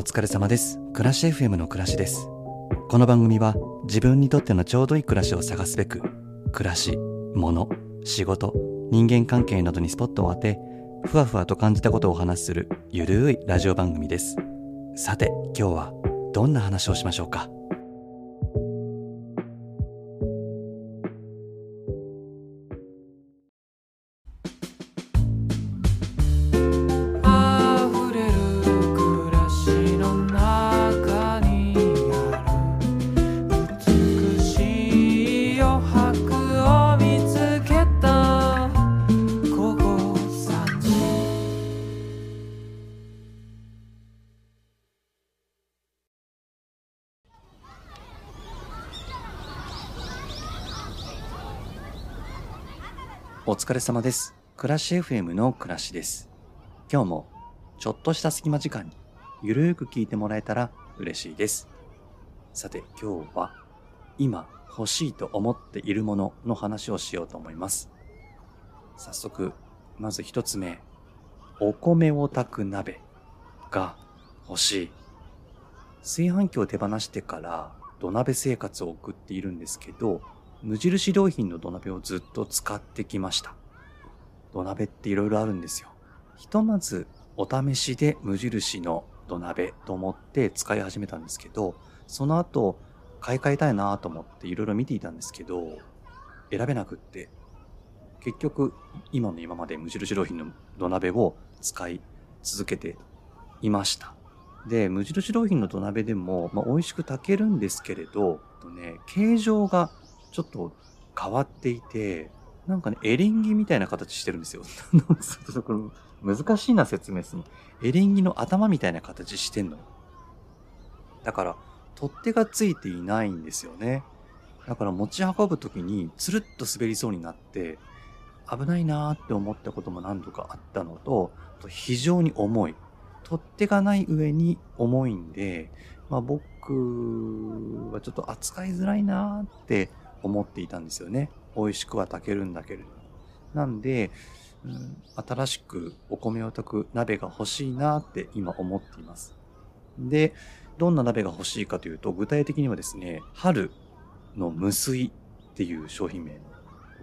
お疲れ様です。暮らし FM の暮らしです。この番組は自分にとってのちょうどいい暮らしを探すべく暮らし物仕事人間関係などにスポットを当てふわふわと感じたことをお話しするゆるいラジオ番組です。さて今日はどんな話をしましょうか？疲れ様です。暮らし FM の暮らしです。今日もちょっとした隙間時間にゆるーく聞いてもらえたら嬉しいです。さて今日は今欲しいと思っているものの話をしようと思います。早速まず一つ目。お米を炊く鍋が欲しい。炊飯器を手放してから土鍋生活を送っているんですけど無印良品の土鍋をずっと使ってきました。土鍋って色々あるんですよ。ひとまずお試しで無印の土鍋と思って使い始めたんですけどその後買い替えたいなと思って色々見ていたんですけど選べなくって結局今の今まで無印良品の土鍋を使い続けていました。で無印良品の土鍋でも、まあ、美味しく炊けるんですけれどとね形状がちょっと変わっていてなんかねエリンギみたいな形してるんですよ。難しいな説明するの。エリンギの頭みたいな形してんのよ。だから取っ手がついていないんですよね。だから持ち運ぶ時につるっと滑りそうになって危ないなーって思ったことも何度かあったのとと非常に重い。取っ手がない上に重いんで、まあ、僕はちょっと扱いづらいなーって思っていたんですよね。美味しくは炊けるんだけれど。なんで、うん、新しくお米を炊く鍋が欲しいなって今思っています。でどんな鍋が欲しいかというと具体的にはですね春の無水っていう商品名の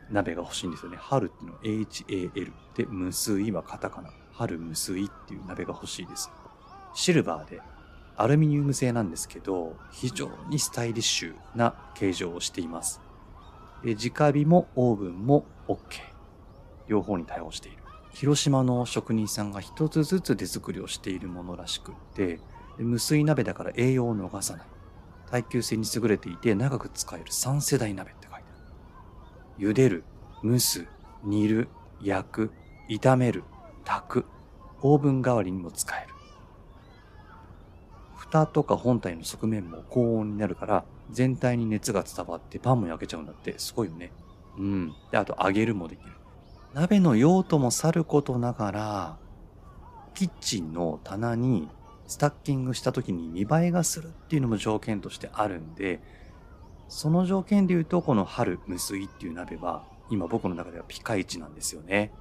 鍋が欲しいんですよね。春っていうのは HAL で無水はカタカナ。春無水っていう鍋が欲しいです。シルバーでアルミニウム製なんですけど非常にスタイリッシュな形状をしています。で直火もオーブンも OK 両方に対応している。広島の職人さんが一つずつ手作りをしているものらしくって無水鍋だから栄養を逃さない。耐久性に優れていて長く使える3世代鍋って書いてある。茹でる蒸す煮る焼く炒める炊く。オーブン代わりにも使える。蓋とか本体の側面も高温になるから全体に熱が伝わってパンも焼けちゃうんだって。すごいよね。うん。であと揚げるもできる。鍋の用途もさることながらキッチンの棚にスタッキングした時に見栄えがするっていうのも条件としてあるんでその条件で言うとこの春無水っていう鍋は今僕の中ではピカイチなんですよね。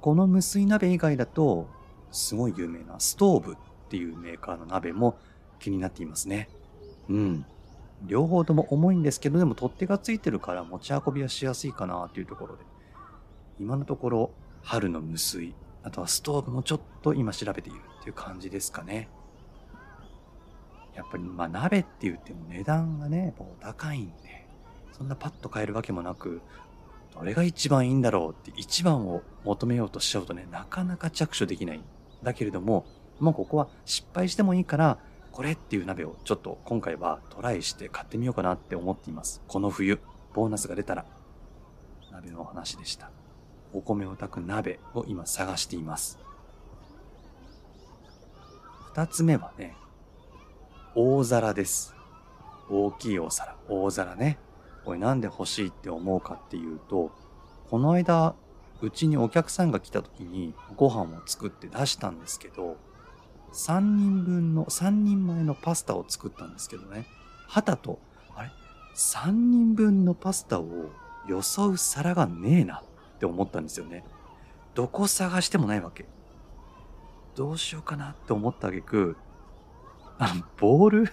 この無水鍋以外だとすごい有名なストーブ。っていうメーカーの鍋も気になっていますね。うん。両方とも重いんですけどでも取っ手がついてるから持ち運びはしやすいかなっていうところで。今のところ春の無水あとはストーブもちょっと今調べているっていう感じですかね。やっぱりまあ鍋って言っても値段がねやっぱお高いんでそんなパッと買えるわけもなくどれが一番いいんだろうって一番を求めようとしちゃうとねなかなか着手できない。だけれどももうここは失敗してもいいからこれっていう鍋をちょっと今回はトライして買ってみようかなって思っています。この冬ボーナスが出たら鍋の話でした。お米を炊く鍋を今探しています。二つ目はね大皿です。大きいお皿。大皿ね。これなんで欲しいって思うかっていうとこの間うちにお客さんが来た時にご飯を作って出したんですけど3人分の3人前のパスタを作ったんですけどね旗とあれ？3人分のパスタをよそう皿がねえなって思ったんですよねどこ探してもないわけどうしようかなって思った挙句あの、ボール？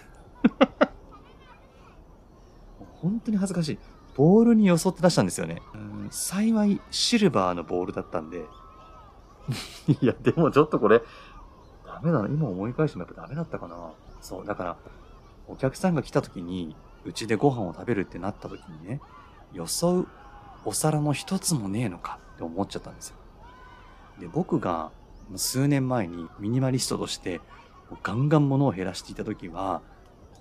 本当に恥ずかしい。ボールによそって出したんですよね。幸い、シルバーのボールだったんで。いや、でもちょっとこれ、ダメだな。今思い返してもやっぱダメだったかな。そう、だから、お客さんが来た時に、うちでご飯を食べるってなった時にね、よそうお皿の一つもねえのかって思っちゃったんですよ。で、僕が数年前にミニマリストとしてガンガン物を減らしていた時は、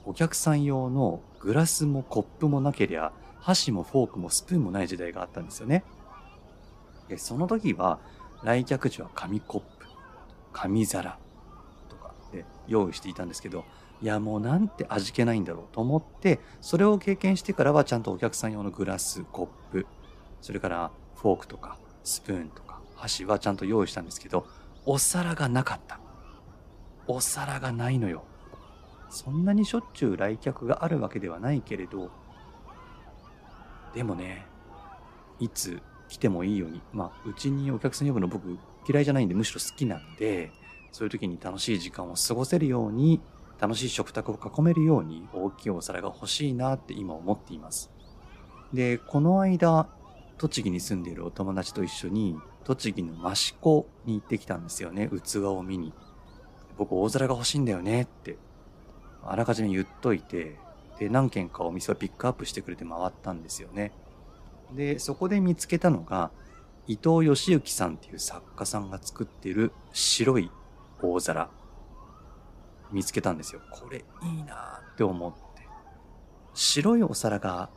お客さん用のグラスもコップもなけりゃ、箸もフォークもスプーンもない時代があったんですよね。で、その時は、来客時は紙コップ、紙皿とかで用意していたんですけど、いやもうなんて味気ないんだろうと思って、それを経験してからはちゃんとお客さん用のグラス、コップ、それからフォークとかスプーンとか箸はちゃんと用意したんですけど、お皿がなかった。お皿がないのよ。そんなにしょっちゅう来客があるわけではないけれど、でもね、いつ来てもいいように、まあ、うちにお客さん呼ぶの僕嫌いじゃないんで、むしろ好きなんで、そういう時に楽しい時間を過ごせるように、楽しい食卓を囲めるように大きいお皿が欲しいなって今思っています。で、この間、栃木に住んでいるお友達と一緒に、栃木の益子に行ってきたんですよね、器を見に。僕大皿が欲しいんだよねって、あらかじめ言っといて、で、何軒かお店をピックアップしてくれて回ったんですよね。で、そこで見つけたのが、伊藤義行さんっていう作家さんが作ってる白い大皿。見つけたんですよ。これいいなって思って。白いお皿が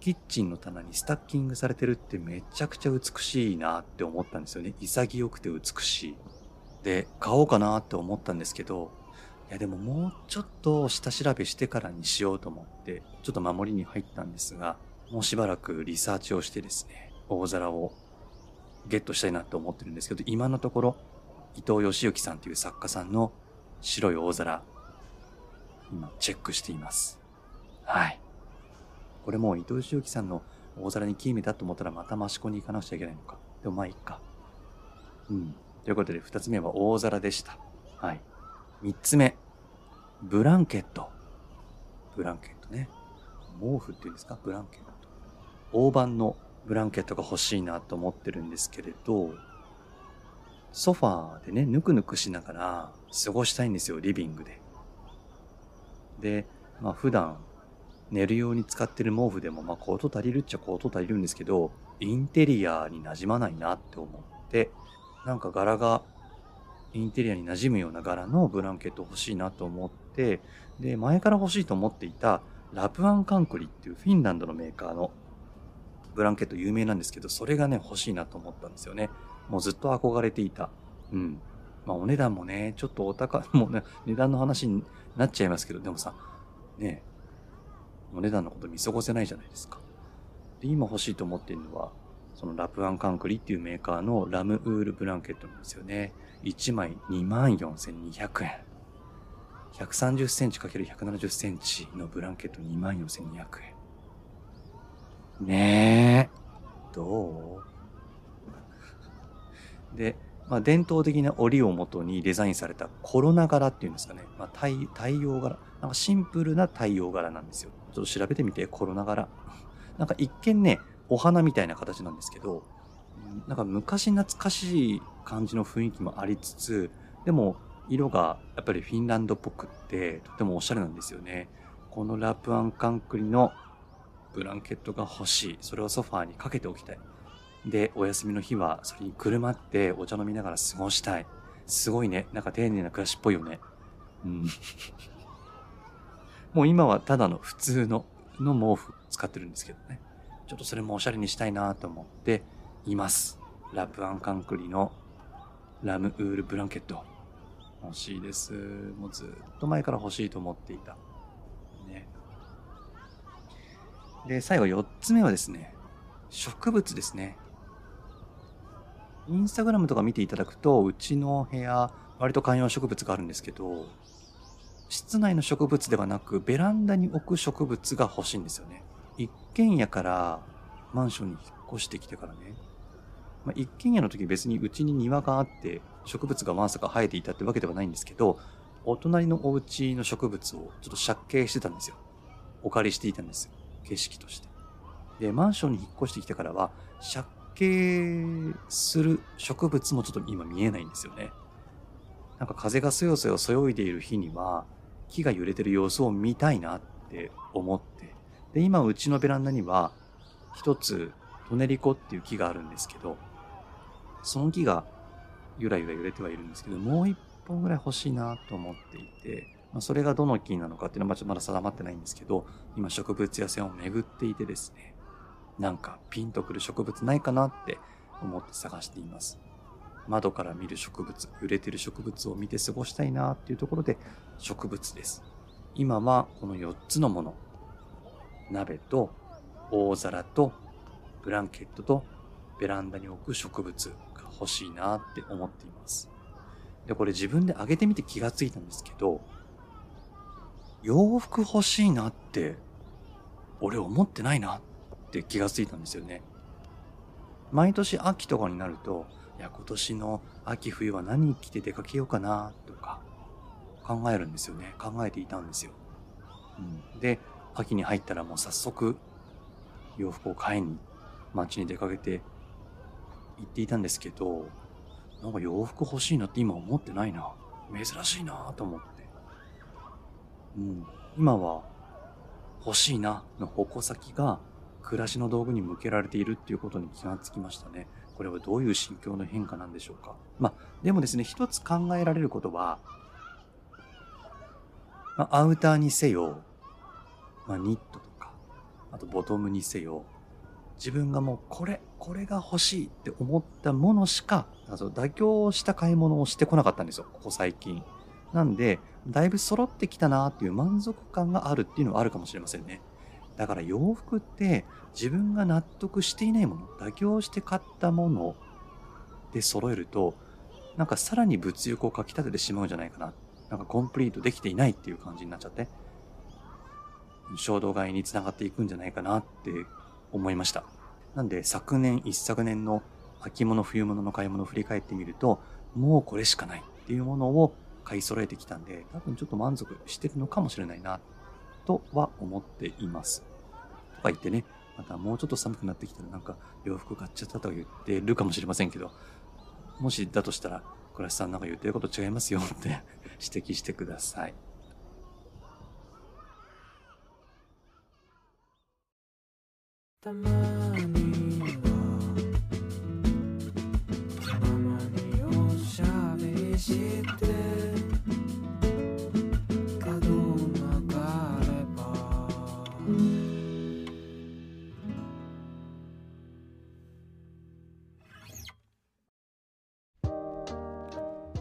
キッチンの棚にスタッキングされてるってめちゃくちゃ美しいなって思ったんですよね。潔くて美しい。で、買おうかなって思ったんですけど、いやでももうちょっと下調べしてからにしようと思って、ちょっと守りに入ったんですが、もうしばらくリサーチをしてですね、大皿をゲットしたいなと思ってるんですけど、今のところ、伊藤義行さんという作家さんの白い大皿、今チェックしています。はい。これもう伊藤義行さんの大皿に決めたと思ったらまた益子に行かなくちゃいけないのか。でもまあいいか。うん。ということで、二つ目は大皿でした。はい。三つ目。ブランケット。ブランケットね。毛布っていうんですか？ブランケット。大判のブランケットが欲しいなと思ってるんですけれど、ソファーでね、ぬくぬくしながら過ごしたいんですよ、リビングで。で、まあ普段寝るように使ってる毛布でも、まあコート足りるっちゃコート足りるんですけど、インテリアに馴染まないなって思って、なんか柄がインテリアに馴染むような柄のブランケット欲しいなと思って、で、前から欲しいと思っていたラプアンカンクリっていうフィンランドのメーカーのブランケット有名なんですけど、それがね、欲しいなと思ったんですよね。もうずっと憧れていた。うん。まあお値段もね、ちょっとお高い、もうね、値段の話になっちゃいますけど、でもさ、ねお値段のこと見過ごせないじゃないですか。で、今欲しいと思ってるのは、そのラプアンカンクリっていうメーカーのラムウールブランケットなんですよね。1枚24,200円。130センチ ×170 センチのブランケット24,200円。ねえ。どうで、まあ、伝統的な織を元にデザインされたコロナ柄っていうんですかね。まあ、太陽柄。なんかシンプルな太陽柄なんですよ。ちょっと調べてみて、コロナ柄。なんか一見ね、お花みたいな形なんですけど、なんか昔懐かしい感じの雰囲気もありつつ、でも色がやっぱりフィンランドっぽくって、とてもおしゃれなんですよね。このラプアンカンクリのブランケットが欲しい。それをソファーにかけておきたい。で、お休みの日はそれにくるまってお茶飲みながら過ごしたい。すごいね。なんか丁寧な暮らしっぽいよね。うん。もう今はただの普通の、の毛布使ってるんですけどね。ちょっとそれもおしゃれにしたいなと思っています。ラプアンカンクリのラムウールブランケット。欲しいです。もうずっと前から欲しいと思っていた。ね。で、最後4つ目はですね、植物ですね。インスタグラムとか見ていただくと、うちの部屋、割と観葉植物があるんですけど、室内の植物ではなく、ベランダに置く植物が欲しいんですよね。一軒家からマンションに引っ越してきてからね、まあ、一軒家の時別にうちに庭があって植物がわんさか生えていたってわけではないんですけど、お隣のお家の植物をちょっと借景してたんですよ。お借りしていたんですよ。景色として。で、マンションに引っ越してきてからは、借景する植物もちょっと今見えないんですよね。なんか風がそよそよそよいでいる日には、木が揺れてる様子を見たいなって思って。で、今うちのベランダには、一つ、トネリコっていう木があるんですけど、その木がゆらゆら揺れてはいるんですけど、もう一本ぐらい欲しいなと思っていて、まあ、それがどの木なのかっていうのはまだ定まってないんですけど、今植物屋さんを巡っていてですね、なんかピンとくる植物ないかなって思って探しています。窓から見る植物、揺れてる植物を見て過ごしたいなっていうところで植物です。今はこの4つのもの。鍋と大皿とブランケットとベランダに置く植物が欲しいなって思っています。で、これ自分であげてみて気がついたんですけど、洋服欲しいなって、俺思ってないなって気がついたんですよね。毎年秋とかになると、いや、今年の秋冬は何着て出かけようかなとか考えるんですよね。考えていたんですよ。うん、で、秋に入ったらもう早速洋服を買いに街に出かけて行っていたんですけど、なんか洋服欲しいなって今思ってないな。珍しいなと思って。うん。今は欲しいなの矛先が暮らしの道具に向けられているっていうことに気がつきましたね。これはどういう心境の変化なんでしょうか。まあ、でもですね、一つ考えられることは、まあ、アウターにせよ、まあ、ニットとか、あとボトムにせよ、自分がもうこれ、これが欲しいって思ったものしか、妥協した買い物をしてこなかったんですよ、ここ最近。なんで、だいぶ揃ってきたなっていう満足感があるっていうのはあるかもしれませんね。だから洋服って自分が納得していないもの、妥協して買ったもので揃えると、なんかさらに物欲をかき立ててしまうんじゃないかな。なんかコンプリートできていないっていう感じになっちゃって、衝動買いにつながっていくんじゃないかなって思いました。なんで昨年一昨年の秋物冬物の買い物を振り返ってみると、もうこれしかないっていうものを買い揃えてきたんで、多分ちょっと満足してるのかもしれないな、とは思っています。とか言ってね、またもうちょっと寒くなってきたらなんか洋服買っちゃったとか言ってるかもしれませんけど、もしだとしたら、倉石さんなんか言ってること違いますよって 指摘してください。たまに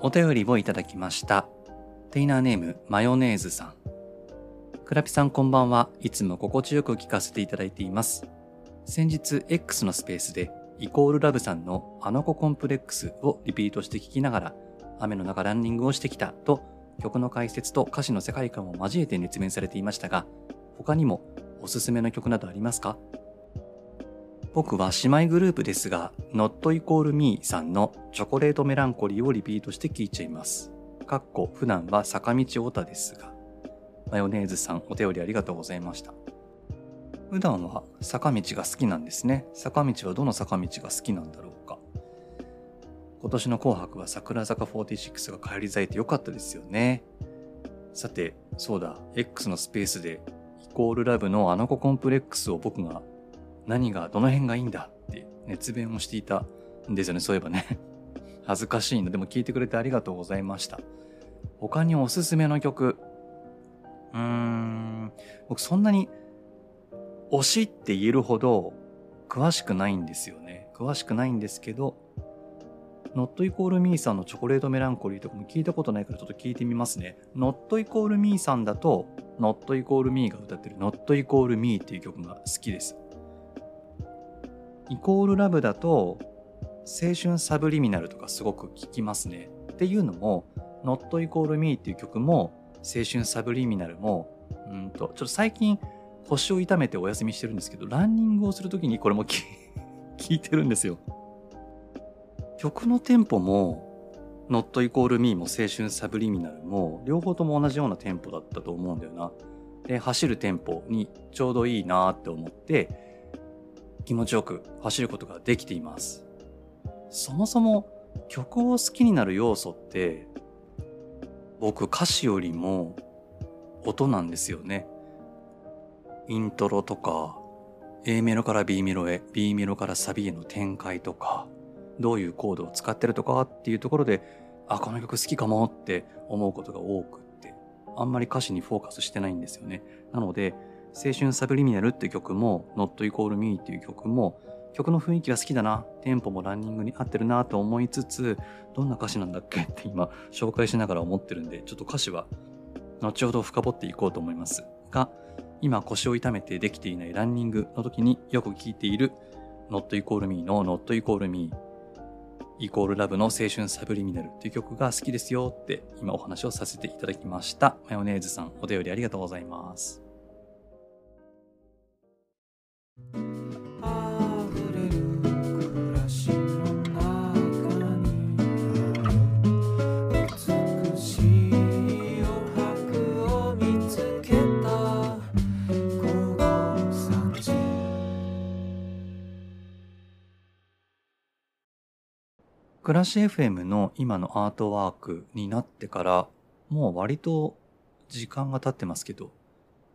お便りをいただきました。テイナーネーム、マヨネーズさん。クラピさんこんばんは。いつも心地よく聞かせていただいています。先日 X のスペースでイコールラブさんのあの子コンプレックスをリピートして聞きながら雨の中ランニングをしてきたと曲の解説と歌詞の世界観を交えて熱弁されていましたが他にもおすすめの曲などありますか？僕は姉妹グループですが Not Equal Me さんのチョコレートメランコリーをリピートして聴いちゃいます。かっこ普段は坂道オタですがマヨネーズさんお便りありがとうございました。普段は坂道が好きなんですね。坂道はどの坂道が好きなんだろうか。今年の紅白は桜坂46が返り咲いてよかったですよね。さて、そうだ、X のスペースでイコールラブのあの子コンプレックスを僕が何がどの辺がいいんだって熱弁をしていたんですよね、そういえばね。恥ずかしいのでも聞いてくれてありがとうございました。他におすすめの曲。うーん、僕そんなに推しって言えるほど詳しくないんですよね。詳しくないんですけど、Not Equal Me さんのチョコレートメランコリーとかも聞いたことないからちょっと聞いてみますね。Not Equal Me さんだと、Not Equal Me が歌ってる Not Equal Me っていう曲が好きです。イコールラブだと、青春サブリミナルとかすごく聞きますね。っていうのも、Not Equal Me っていう曲も、青春サブリミナルも、うんと、ちょっと最近腰を痛めてお休みしてるんですけど、ランニングをするときにこれも 聞いてるんですよ。曲のテンポも、Not イコール Me も青春サブリミナルも両方とも同じようなテンポだったと思うんだよな。で、走るテンポにちょうどいいなって思って気持ちよく走ることができています。そもそも曲を好きになる要素って僕歌詞よりも音なんですよね。イントロとか A メロから B メロへ B メロからサビへの展開とかどういうコードを使ってるとかっていうところであこの曲好きかもって思うことが多くってあんまり歌詞にフォーカスしてないんですよねなので青春サブリミナルっていう曲も Not Equal Me っていう曲も曲の雰囲気が好きだなテンポもランニングに合ってるなと思いつつどんな歌詞なんだっけ？って今紹介しながら思ってるんでちょっと歌詞は後ほど深掘っていこうと思いますが今腰を痛めてできていないランニングの時によく聴いている Not Equal Me の Not Equal Me イコールラブの青春サブリミナルっていう曲が好きですよって今お話をさせていただきました。マヨネーズさんお便りありがとうございます。あふれる暮らしの中に美しい余白を見つけた。午後3時暮らし FM の今のアートワークになってからもう割と時間が経ってますけど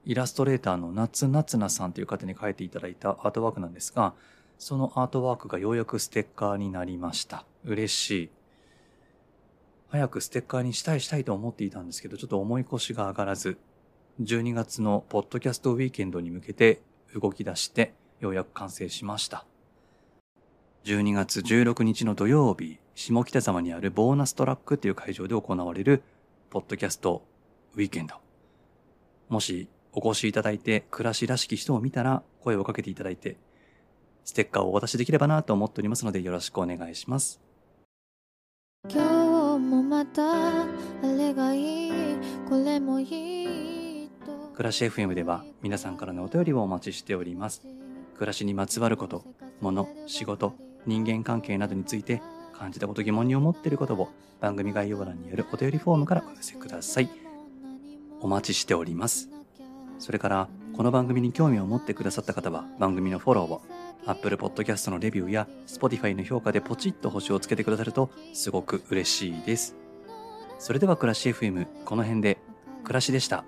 イラストレーターの夏夏菜さんという方に書いていただいたアートワークなんですがそのアートワークがようやくステッカーになりました。嬉しい。早くステッカーにしたいしたいと思っていたんですけどちょっと重い腰が上がらず12月のポッドキャストウィーケンドに向けて動き出してようやく完成しました。12月16日の土曜日、下北沢にあるボーナストラックっていう会場で行われる、ポッドキャストウィーケンド。もしお越しいただいて、暮らしらしき人を見たら、声をかけていただいて、ステッカーをお渡しできればなと思っておりますので、よろしくお願いします。今日もまたあれがいいこれもいいと暮らし FM では、皆さんからのお便りをお待ちしております。暮らしにまつわること、物、仕事、人間関係などについて感じたこと疑問に思っていることを番組概要欄にあるお便りフォームからお寄せください。お待ちしております。それから、この番組に興味を持ってくださった方は番組のフォローを、Apple Podcast のレビューや Spotify の評価でポチッと星をつけてくださるとすごく嬉しいです。それでは暮らし FM この辺で暮らしでした。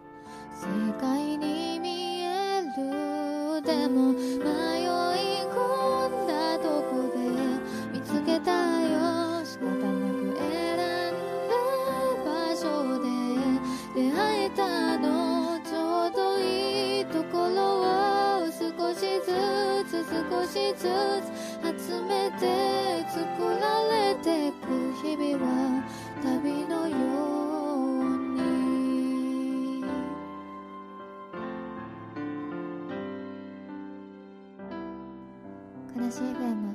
少しずつ集めて作られてく日々は旅のように。暮らし FM